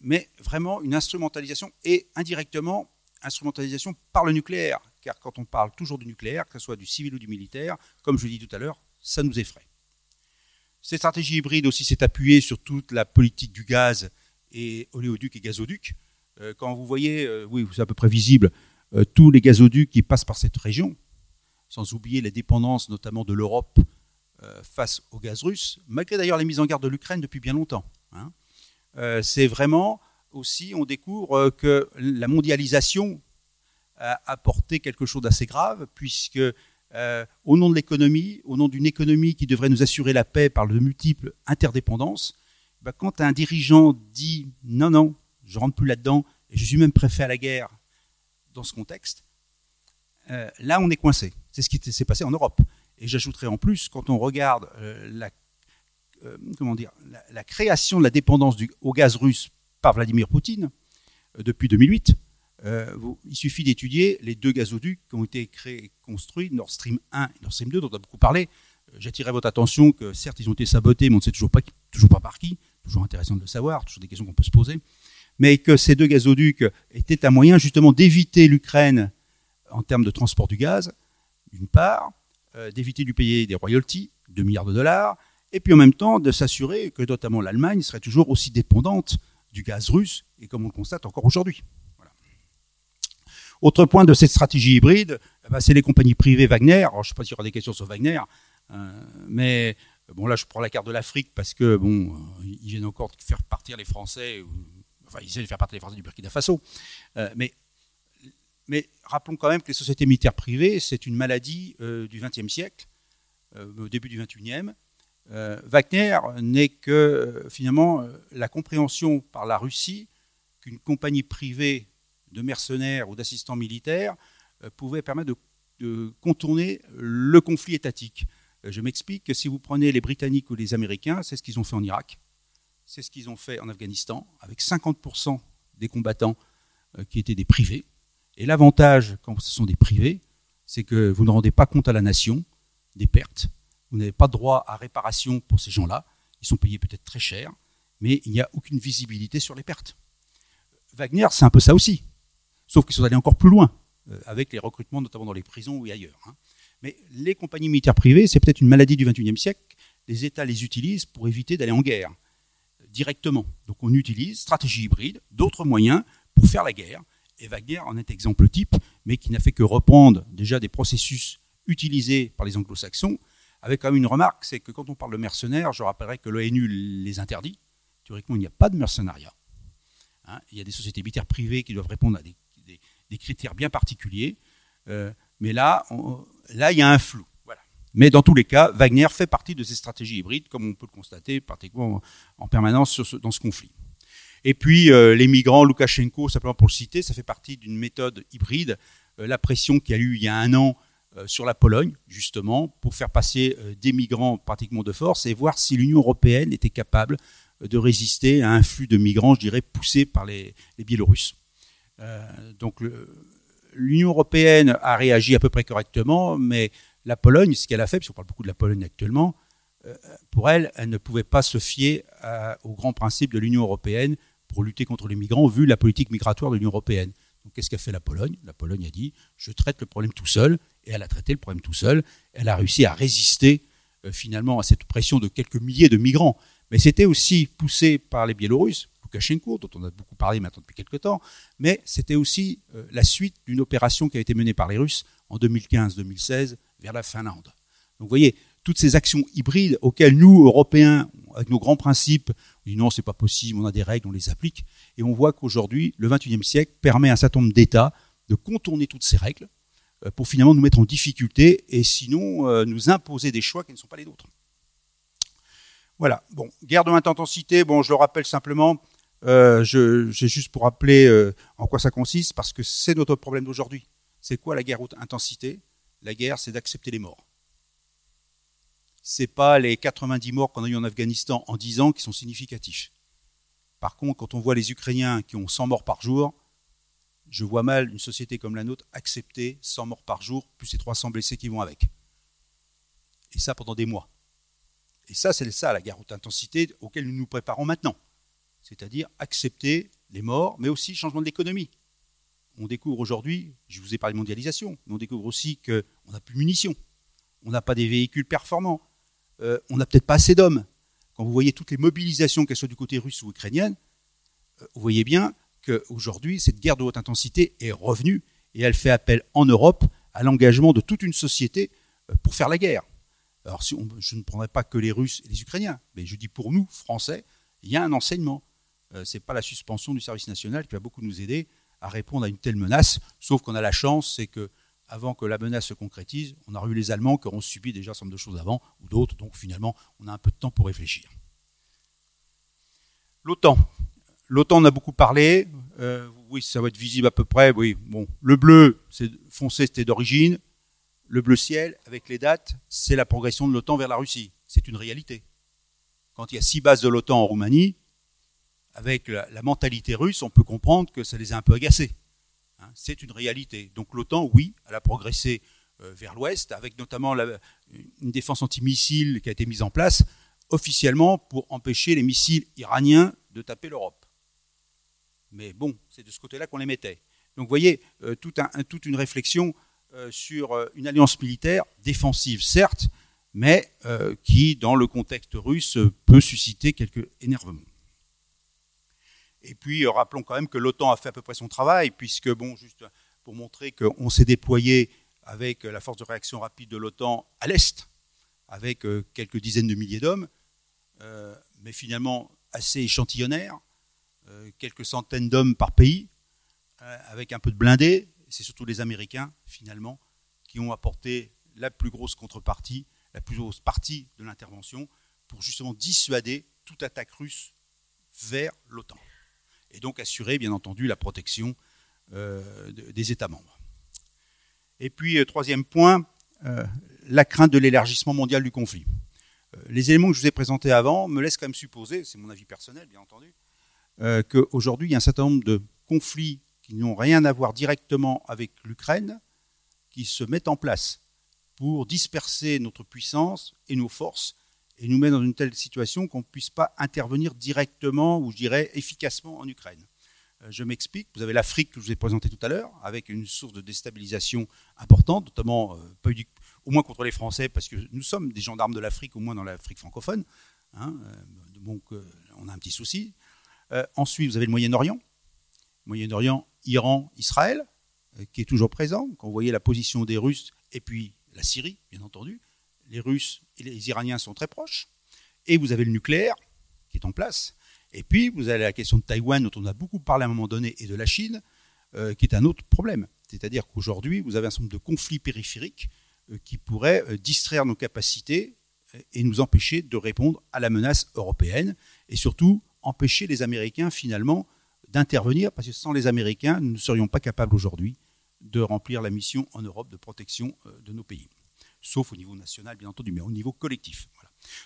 mais vraiment une instrumentalisation et indirectement instrumentalisation par le nucléaire car quand on parle toujours du nucléaire, que ce soit du civil ou du militaire, comme je l'ai dit tout à l'heure, ça nous effraie. Cette stratégie hybride aussi s'est appuyée sur toute la politique du gaz et oléoduc et gazoduc. Euh, quand vous voyez, euh, oui, c'est à peu près visible, euh, tous les gazoducs qui passent par cette région, sans oublier la dépendance notamment de l'Europe face au gaz russe, malgré d'ailleurs les mises en garde de l'Ukraine depuis bien longtemps. Hein. C'est vraiment aussi, on découvre que la mondialisation a apporté quelque chose d'assez grave, puisque euh, au nom de l'économie, au nom d'une économie qui devrait nous assurer la paix par de multiples interdépendances, bah, quand un dirigeant dit non, non, je rentre plus là-dedans, et je suis même préfet à la guerre dans ce contexte, euh, là on est coincé. C'est ce qui s'est passé en Europe. Et j'ajouterai en plus, quand on regarde euh, la, comment dire, la, création de la dépendance au gaz russe par Vladimir Poutine depuis 2008, euh, il suffit d'étudier les deux gazoducs qui ont été créés, construits, Nord Stream 1 et Nord Stream 2, dont on a beaucoup parlé. Euh, j'attirerai votre attention que certes, ils ont été sabotés, mais on ne sait toujours pas, par qui. Toujours intéressant de le savoir, toujours des questions qu'on peut se poser. Mais que ces deux gazoducs étaient un moyen justement d'éviter l'Ukraine en termes de transport du gaz, d'une part, euh, d'éviter de payer des royalties, 2 milliards de dollars, et puis en même temps de s'assurer que notamment l'Allemagne serait toujours aussi dépendante du gaz russe, et comme on le constate encore aujourd'hui. Autre point de cette stratégie hybride, eh ben, c'est les compagnies privées Wagner. je ne sais pas s'il y aura des questions sur Wagner, euh, mais bon là je prends la carte de l'Afrique parce que bon, euh, ils viennent encore de faire partir les Français, enfin ils essaient de faire partir les Français du Burkina Faso, euh, mais mais rappelons quand même que les sociétés militaires privées, c'est une maladie du XXe siècle, au début du XXIe. Wagner n'est que finalement la compréhension par la Russie qu'une compagnie privée de mercenaires ou d'assistants militaires euh, pouvait permettre de contourner le conflit étatique. Euh, je m'explique que si vous prenez les Britanniques ou les Américains, c'est ce qu'ils ont fait en Irak, c'est ce qu'ils ont fait en Afghanistan, avec 50% des combattants euh, qui étaient des privés. Et l'avantage, quand ce sont des privés, c'est que vous ne rendez pas compte à la nation des pertes. Vous n'avez pas droit à réparation pour ces gens-là. Ils sont payés peut-être très cher, mais il n'y a aucune visibilité sur les pertes. Wagner, c'est un peu ça aussi. Sauf qu'ils sont allés encore plus loin, euh, avec les recrutements, notamment dans les prisons ou ailleurs. Hein. Mais les compagnies militaires privées, c'est peut-être une maladie du XXIe siècle. Les États les utilisent pour éviter d'aller en guerre directement. Donc on utilise stratégie hybride, d'autres moyens pour faire la guerre. Et Wagner en est exemple type, mais qui n'a fait que reprendre déjà des processus utilisés par les anglo-saxons, avec quand même une remarque, c'est que quand on parle de mercenaires, je rappellerai que l'ONU les interdit. Théoriquement, il n'y a pas de mercenariat. Hein. il y a des sociétés militaires privées qui doivent répondre à des, critères bien particuliers. Euh, mais là, là, il y a un flou. Mais dans tous les cas, Wagner fait partie de ces stratégies hybrides, comme on peut le constater pratiquement en permanence dans ce conflit. Et puis, euh, les migrants, Loukachenko, simplement pour le citer, ça fait partie d'une méthode hybride. Euh, la pression qu'il y a eu il y a un an sur la Pologne, justement, pour faire passer des migrants pratiquement de force et voir si l'Union européenne était capable de résister à un flux de migrants, je dirais, poussé par les, Biélorusses. donc, le, l'Union européenne a réagi à peu près correctement, mais la Pologne, ce qu'elle a fait, puisqu'on parle beaucoup de la Pologne actuellement, euh, pour elle, elle ne pouvait pas se fier aux grands principes de l'Union européenne pour lutter contre les migrants, vu la politique migratoire de l'Union européenne. Donc qu'est-ce qu'a fait la Pologne? La Pologne a dit, je traite le problème tout seul, et elle a traité le problème tout seul. Elle a réussi à résister euh, finalement à cette pression de quelques milliers de migrants. Mais c'était aussi poussé par les Biélorusses, Loukachenko, dont on a beaucoup parlé maintenant depuis quelques temps, mais c'était aussi euh, la suite d'une opération qui a été menée par les Russes en 2015-2016 vers la Finlande. Donc vous voyez, toutes ces actions hybrides auxquelles nous, Européens, avec nos grands principes, dit non, c'est pas possible, on a des règles, on les applique, et on voit qu'aujourd'hui, le XXIe siècle permet à un certain nombre d'États de contourner toutes ces règles euh, pour finalement nous mettre en difficulté et sinon euh, nous imposer des choix qui ne sont pas les nôtres. Voilà. Bon, guerre de haute intensité. Bon, je le rappelle simplement. Euh, J'ai juste pour rappeler en quoi ça consiste, parce que c'est notre problème d'aujourd'hui. C'est quoi la guerre haute intensité? La guerre, c'est d'accepter les morts. C'est pas les 90 morts qu'on a eu en Afghanistan en 10 ans qui sont significatifs. Par contre, quand on voit les Ukrainiens qui ont 100 morts par jour, je vois mal une société comme la nôtre accepter 100 morts par jour, plus les 300 blessés qui vont avec. Et ça pendant des mois. Et ça, c'est ça la guerre haute intensité auquel nous nous préparons maintenant c'est-à-dire accepter les morts, mais aussi le changement de l'économie. On découvre aujourd'hui, je vous ai parlé de mondialisation, mais on découvre aussi qu'on n'a plus de munitions, on n'a pas des véhicules performants, euh, on n'a peut-être pas assez d'hommes. Quand vous voyez toutes les mobilisations, qu'elles soient du côté russe ou ukrainienne, euh, vous voyez bien qu'aujourd'hui, cette guerre de haute intensité est revenue et elle fait appel en Europe à l'engagement de toute une société euh, pour faire la guerre. Alors, si je ne prendrai pas que les Russes et les Ukrainiens, mais je dis pour nous, Français, il y a un enseignement. Ce n'est pas la suspension du service national qui va beaucoup nous aider à répondre à une telle menace, sauf qu'on a la chance, c'est que avant que la menace se concrétise, on a eu les Allemands qui auront subi déjà un certain nombre de choses avant, ou d'autres, donc finalement, on a un peu de temps pour réfléchir. L'OTAN. L'OTAN, on a beaucoup parlé. Euh, oui, ça va être visible à peu près. Oui, bon, le bleu, c'est foncé, c'était d'origine. Le bleu ciel, avec les dates, c'est la progression de l'OTAN vers la Russie. C'est une réalité. Quand il y a six bases de l'OTAN en Roumanie, avec la, mentalité russe, on peut comprendre que ça les a un peu agacés. Hein. c'est une réalité. Donc l'OTAN, oui, elle a progressé euh, vers l'ouest, avec notamment une défense antimissile qui a été mise en place officiellement pour empêcher les missiles iraniens de taper l'Europe. Mais bon, c'est de ce côté-là qu'on les mettait. Donc vous voyez, euh, toute une réflexion euh, sur une alliance militaire défensive, certes, mais qui, dans le contexte russe, peut susciter quelques énervements. Et puis, euh, rappelons quand même que l'OTAN a fait à peu près son travail, puisque, bon, juste pour montrer qu'on s'est déployé avec la force de réaction rapide de l'OTAN à l'Est, avec euh, quelques dizaines de milliers d'hommes, euh, mais finalement assez échantillonnaire, quelques centaines d'hommes par pays, avec un peu de blindés. C'est surtout les Américains, finalement, qui ont apporté la plus grosse contrepartie, la plus grosse partie de l'intervention, pour justement dissuader toute attaque russe vers l'OTAN et donc assurer, bien entendu, la protection euh, des États membres. Et puis, euh, troisième point, euh, la crainte de l'élargissement mondial du conflit. Les éléments que je vous ai présentés avant me laissent quand même supposer, c'est mon avis personnel bien entendu, qu'aujourd'hui il y a un certain nombre de conflits qui n'ont rien à voir directement avec l'Ukraine qui se mettent en place pour disperser notre puissance et nos forces et nous mettre dans une telle situation qu'on ne puisse pas intervenir directement ou je dirais efficacement en Ukraine. Euh, je m'explique, vous avez l'Afrique que je vous ai présenté tout à l'heure, avec une source de déstabilisation importante, notamment euh, au moins contre les Français, parce que nous sommes des gendarmes de l'Afrique, au moins dans l'Afrique francophone. hein, euh, donc on a un petit souci. Ensuite, vous avez le Moyen-Orient. Moyen-Orient, Iran, Israël, qui est toujours présent. Quand vous voyez la position des Russes, et puis la Syrie, bien entendu, les Russes et les Iraniens sont très proches. Et vous avez le nucléaire qui est en place. Et puis, vous avez la question de Taïwan, dont on a beaucoup parlé à un moment donné, et de la Chine, euh, qui est un autre problème. C'est-à-dire qu'aujourd'hui, vous avez un certain nombre de conflits périphériques euh, qui pourraient euh, distraire nos capacités et nous empêcher de répondre à la menace européenne, et surtout empêcher les Américains, finalement, d'intervenir, parce que sans les Américains, nous ne serions pas capables aujourd'hui de remplir la mission en Europe de protection de nos pays. Sauf au niveau national, bien entendu, mais au niveau collectif.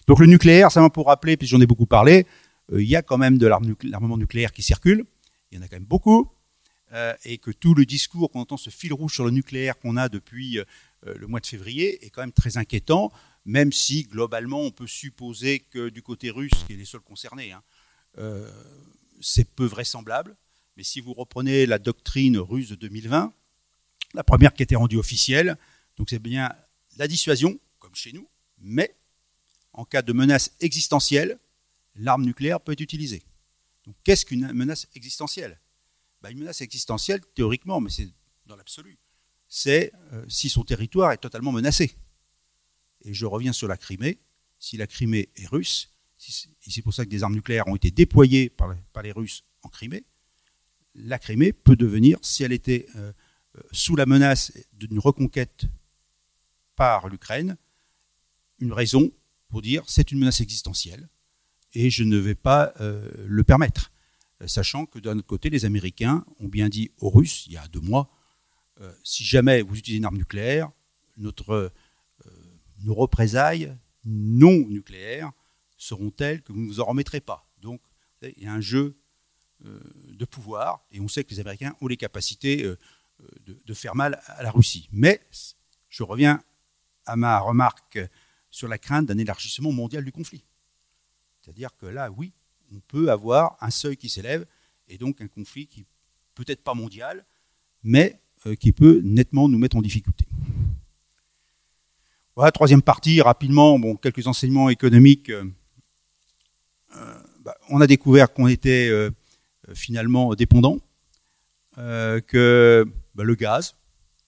Donc le nucléaire, ça pour rappeler, puis j'en ai beaucoup parlé, euh, il y a quand même de l'armement nucléaire qui circule, il y en a quand même beaucoup, euh, et que tout le discours qu'on entend, ce fil rouge sur le nucléaire qu'on a depuis euh, le mois de février, est quand même très inquiétant, même si globalement on peut supposer que du côté russe, qui est les seuls concernés, hein, c'est peu vraisemblable. Mais si vous reprenez la doctrine russe de 2020, la première qui était rendue officielle, donc c'est bien la dissuasion, comme chez nous, mais en cas de menace existentielle, l'arme nucléaire peut être utilisée. Donc qu'est-ce qu'une menace existentielle? Ben, Une menace existentielle, théoriquement, mais c'est dans l'absolu, c'est euh, si son territoire est totalement menacé. Et je reviens sur la Crimée. Si la Crimée est russe, si- et c'est pour ça que des armes nucléaires ont été déployées par, les- par les Russes en Crimée, la Crimée peut devenir, si elle était euh, euh, sous la menace d'une reconquête par l'Ukraine, une raison pour dire c'est une menace existentielle et je ne vais pas euh, le permettre. Euh, Sachant que d'un autre côté, les Américains ont bien dit aux Russes, il y a deux mois, euh, si jamais vous utilisez une arme nucléaire, nos représailles non nucléaires seront telles que vous ne vous en remettrez pas. Donc, il y a un jeu de pouvoir, et on sait que les Américains ont les capacités de faire mal à la Russie. Mais je reviens à ma remarque sur la crainte d'un élargissement mondial du conflit. C'est-à-dire que là, oui, on peut avoir un seuil qui s'élève, et donc un conflit qui peut-être pas mondial, mais euh, qui peut nettement nous mettre en difficulté. Voilà, troisième partie, rapidement, bon, quelques enseignements économiques. Euh, bah, on a découvert qu'on était euh, finalement dépendant, que bah, le gaz,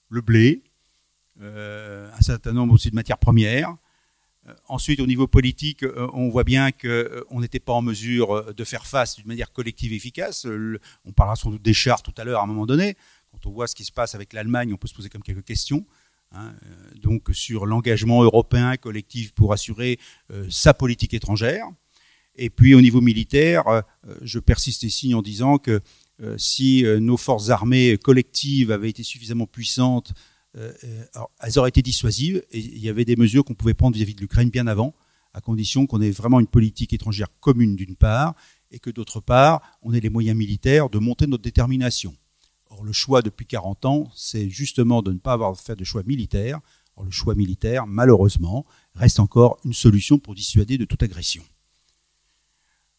le blé, un certain nombre aussi de matières premières. Euh, ensuite, au niveau politique, euh, on voit bien qu'on n'était pas en mesure euh, de faire face d'une manière collective efficace. Euh, on parlera sans doute des chars tout à l'heure à un moment donné. Quand on voit ce qui se passe avec l'Allemagne, on peut se poser comme quelques questions. hein, euh, donc sur l'engagement européen collectif pour assurer euh, sa politique étrangère. Et puis au niveau militaire, euh, je persiste ici en disant que euh, si euh, nos forces armées collectives avaient été suffisamment puissantes, euh, euh, alors, elles auraient été dissuasives et il y avait des mesures qu'on pouvait prendre vis-à-vis de l'Ukraine bien avant, à condition qu'on ait vraiment une politique étrangère commune d'une part et que d'autre part, on ait les moyens militaires de monter notre détermination. Or, le choix depuis 40 ans, c'est justement de ne pas avoir fait de choix militaire. Or, le choix militaire, malheureusement, reste encore une solution pour dissuader de toute agression.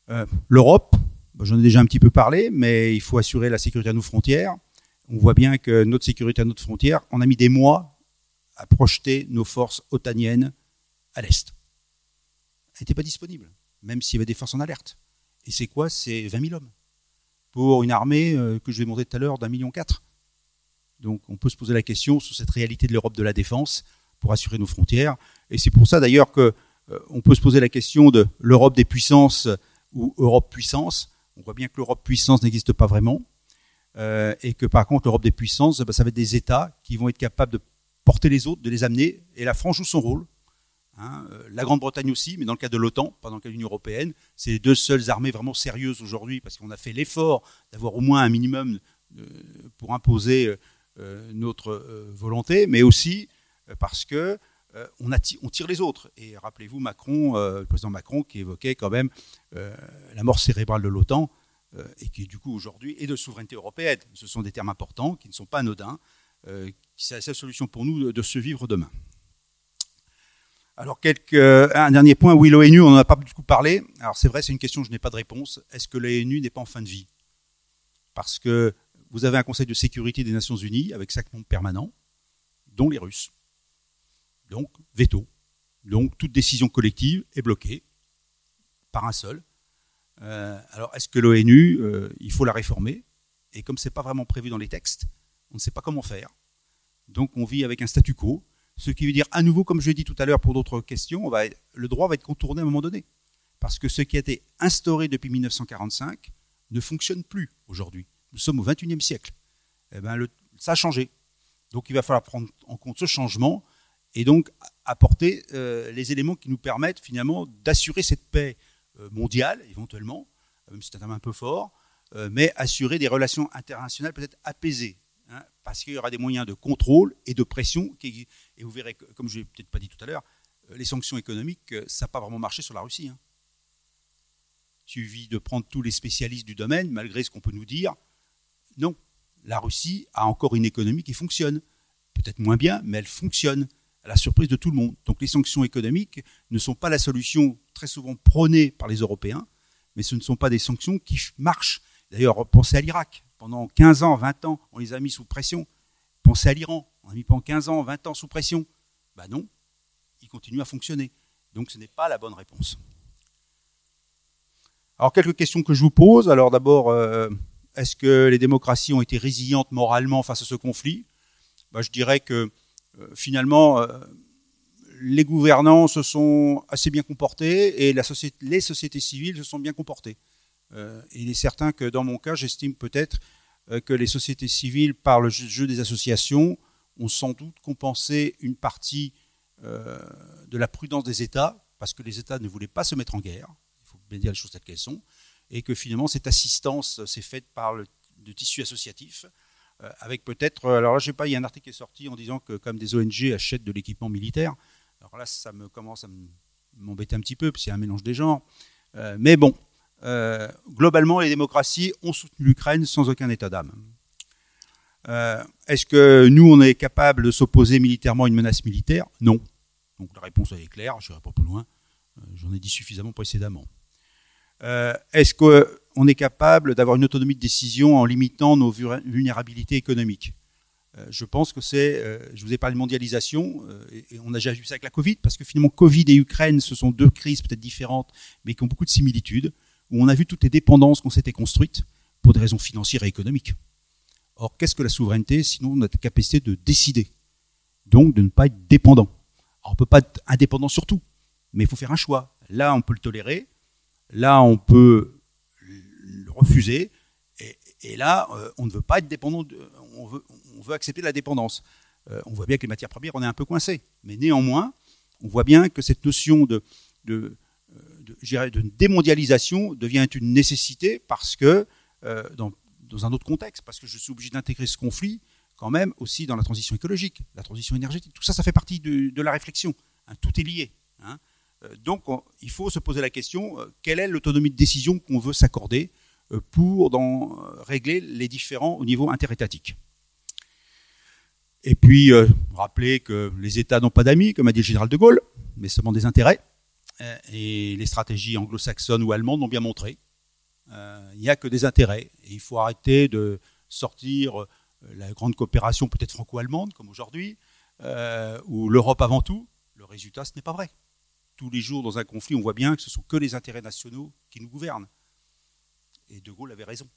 Euh, L'Europe, ben, j'en ai déjà un petit peu parlé, mais il faut assurer la sécurité à nos frontières. On voit bien que notre sécurité à notre frontière, on a mis des mois à projeter nos forces otaniennes à l'Est. Elles n'étaient pas disponibles, même s'il y avait des forces en alerte. Et c'est quoi? C'est 20 000 hommes pour une armée euh, que je vais monter tout à l'heure d'un million quatre. Donc on peut se poser la question sur cette réalité de l'Europe de la défense pour assurer nos frontières. Et c'est pour ça d'ailleurs que euh, peut se poser la question de l'Europe des puissances ou Europe puissance. On voit bien que l'Europe puissance n'existe pas vraiment. Euh, et que par contre l'Europe des puissances, ben, ça va être des États qui vont être capables de porter les autres, de les amener. Et la France joue son rôle. Hein, euh, la Grande-Bretagne aussi, mais dans le cas de l'OTAN, pas dans le cas de l'Union européenne, c'est les deux seules armées vraiment sérieuses aujourd'hui parce qu'on a fait l'effort d'avoir au moins un minimum euh, pour imposer notre volonté, mais aussi parce que on, tire les autres. Et rappelez-vous Macron, le président Macron, qui évoquait quand même la mort cérébrale de l'OTAN, et qui du coup aujourd'hui est de souveraineté européenne. Ce sont des termes importants qui ne sont pas anodins. c'est la seule solution pour nous de survivre demain. Alors, quelques, euh, un dernier point. Oui, l'ONU, on n'en a pas beaucoup parlé. Alors, c'est vrai, c'est une question, je n'ai pas de réponse. Est-ce que l'ONU n'est pas en fin de vie? Parce que vous avez un Conseil de sécurité des Nations Unies avec cinq membres permanents, dont les Russes. Donc, veto. Donc, toute décision collective est bloquée par un seul. Euh, alors, est-ce que l'ONU, euh, il faut la réformer? Et comme ce n'est pas vraiment prévu dans les textes, on ne sait pas comment faire. Donc, on vit avec un statu quo ce qui veut dire, à nouveau, comme je l'ai dit tout à l'heure pour d'autres questions, le droit va être contourné à un moment donné. Parce que ce qui a été instauré depuis 1945 ne fonctionne plus aujourd'hui. Nous sommes au XXIe siècle. Eh ben, ça a changé. Donc il va falloir prendre en compte ce changement et donc apporter euh, les éléments qui nous permettent finalement d'assurer cette paix mondiale, éventuellement, même si c'est un terme un peu fort, euh, mais assurer des relations internationales peut-être apaisées. Hein, parce qu'il y aura des moyens de contrôle et de pression. Et vous verrez, comme je l'ai peut-être pas dit tout à l'heure, euh, les sanctions économiques, euh, ça n'a pas vraiment marché sur la Russie. Hein. Suffit de prendre tous les spécialistes du domaine, malgré ce qu'on peut nous dire. Non, la Russie a encore une économie qui fonctionne. Peut-être moins bien, mais elle fonctionne la surprise de tout le monde. Donc les sanctions économiques ne sont pas la solution très souvent prônée par les Européens, mais ce ne sont pas des sanctions qui marchent. D'ailleurs, pensez à l'Irak pendant 15 ans, 20 ans, on les a mis sous pression. Pensez à l'Iran, on a mis pendant 15 ans, 20 ans sous pression. Ben non, il continue à fonctionner. Donc ce n'est pas la bonne réponse. Alors quelques questions que je vous pose. Alors d'abord, euh, est-ce que les démocraties ont été résilientes moralement face à ce conflit? Ben, Je dirais que finalement, euh, les gouvernants se sont assez bien comportés et les sociétés civiles se sont bien comportées. Euh, il est certain que dans mon cas, j'estime peut-être euh, que les sociétés civiles, par le jeu des associations, ont sans doute compensé une partie euh, de la prudence des États, parce que les États ne voulaient pas se mettre en guerre, il faut bien dire les choses telles qu'elles sont, et que finalement cette assistance s'est faite par le, tissu associatif, avec peut-être, alors là je sais pas, il y a un article qui est sorti en disant que comme des ONG achètent de l'équipement militaire, alors là ça me commence à m'embêter un petit peu, y a un mélange des genres, mais bon, euh, globalement, les démocraties ont soutenu l'Ukraine sans aucun état d'âme. Euh, est-ce que nous, on est capable de s'opposer militairement à une menace militaire? Non. Donc la réponse est claire, je n'irai pas plus loin, euh, j'en ai dit suffisamment précédemment. Est-ce qu'on est capable d'avoir une autonomie de décision en limitant nos vulnérabilités économiques je pense que c'est, je vous ai parlé de mondialisation, et on a déjà vu ça avec la Covid, parce que finalement Covid et Ukraine, ce sont deux crises peut-être différentes, mais qui ont beaucoup de similitudes où on a vu toutes les dépendances qu'on s'était construites pour des raisons financières et économiques. Or, qu'est-ce que la souveraineté sinon notre capacité de décider Donc de ne pas être dépendant? Alors, on ne peut pas être indépendant sur tout, mais il faut faire un choix. Là, on peut le tolérer, là, on peut le refuser, et, là, euh, on ne veut pas être dépendant, on, veut, on, veut, accepter la dépendance. Euh, on voit bien que les matières premières, on est un peu coincé, mais néanmoins, on voit bien que cette notion de, de de, de démondialisation devient une nécessité parce que, euh, dans, un autre contexte, parce que je suis obligé d'intégrer ce conflit quand même aussi dans la transition écologique, la transition énergétique. Tout ça, ça fait partie de, la réflexion. Hein, tout est lié. Hein. Euh, donc, il faut se poser la question, euh, quelle est l'autonomie de décision qu'on veut s'accorder pour dans, régler les différents au niveau interétatique et puis, rappeler que les États n'ont pas d'amis, comme a dit le général de Gaulle, mais seulement des intérêts. Euh, et les stratégies anglo-saxonnes ou allemandes l'ont bien montré. Euh, il n'y a que des intérêts. Et il faut arrêter de sortir euh, la grande coopération peut-être franco-allemande, comme aujourd'hui, ou l'Europe avant tout. Le résultat, ce n'est pas vrai. Tous les jours, dans un conflit, on voit bien que ce sont que les intérêts nationaux qui nous gouvernent. Et De Gaulle avait raison.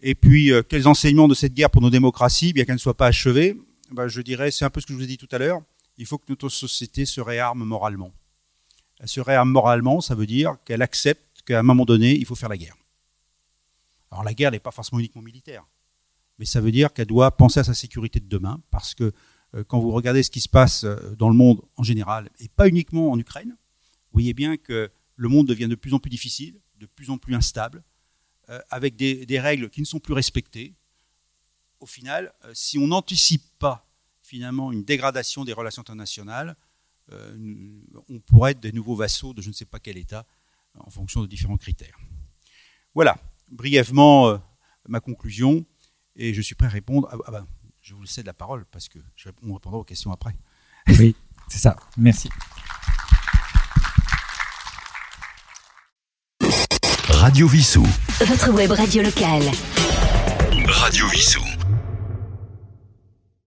Et puis, quels enseignements de cette guerre pour nos démocraties, bien qu'elle ne soit pas achevée ben, Je dirais, c'est un peu ce que je vous ai dit tout à l'heure il faut que notre société se réarme moralement. Elle se réarme moralement, ça veut dire qu'elle accepte qu'à un moment donné, il faut faire la guerre. Alors la guerre n'est pas forcément uniquement militaire, mais ça veut dire qu'elle doit penser à sa sécurité de demain, parce que euh, quand vous regardez ce qui se passe euh, dans le monde en général, et pas uniquement en Ukraine, vous voyez bien que le monde devient de plus en plus difficile, de plus en plus instable, euh, avec des, règles qui ne sont plus respectées, au final, euh, si on n'anticipe pas finalement une dégradation des relations internationales, euh, on pourrait être des nouveaux vassaux de je ne sais pas quel État en fonction de différents critères. Voilà, brièvement ma conclusion, et je suis prêt à répondre. Ah, ah ben, je vous cède la parole parce que on répondra aux questions après. Oui, c'est ça. Merci. Radio Vissou. Votre web radio locale. Radio Vissou.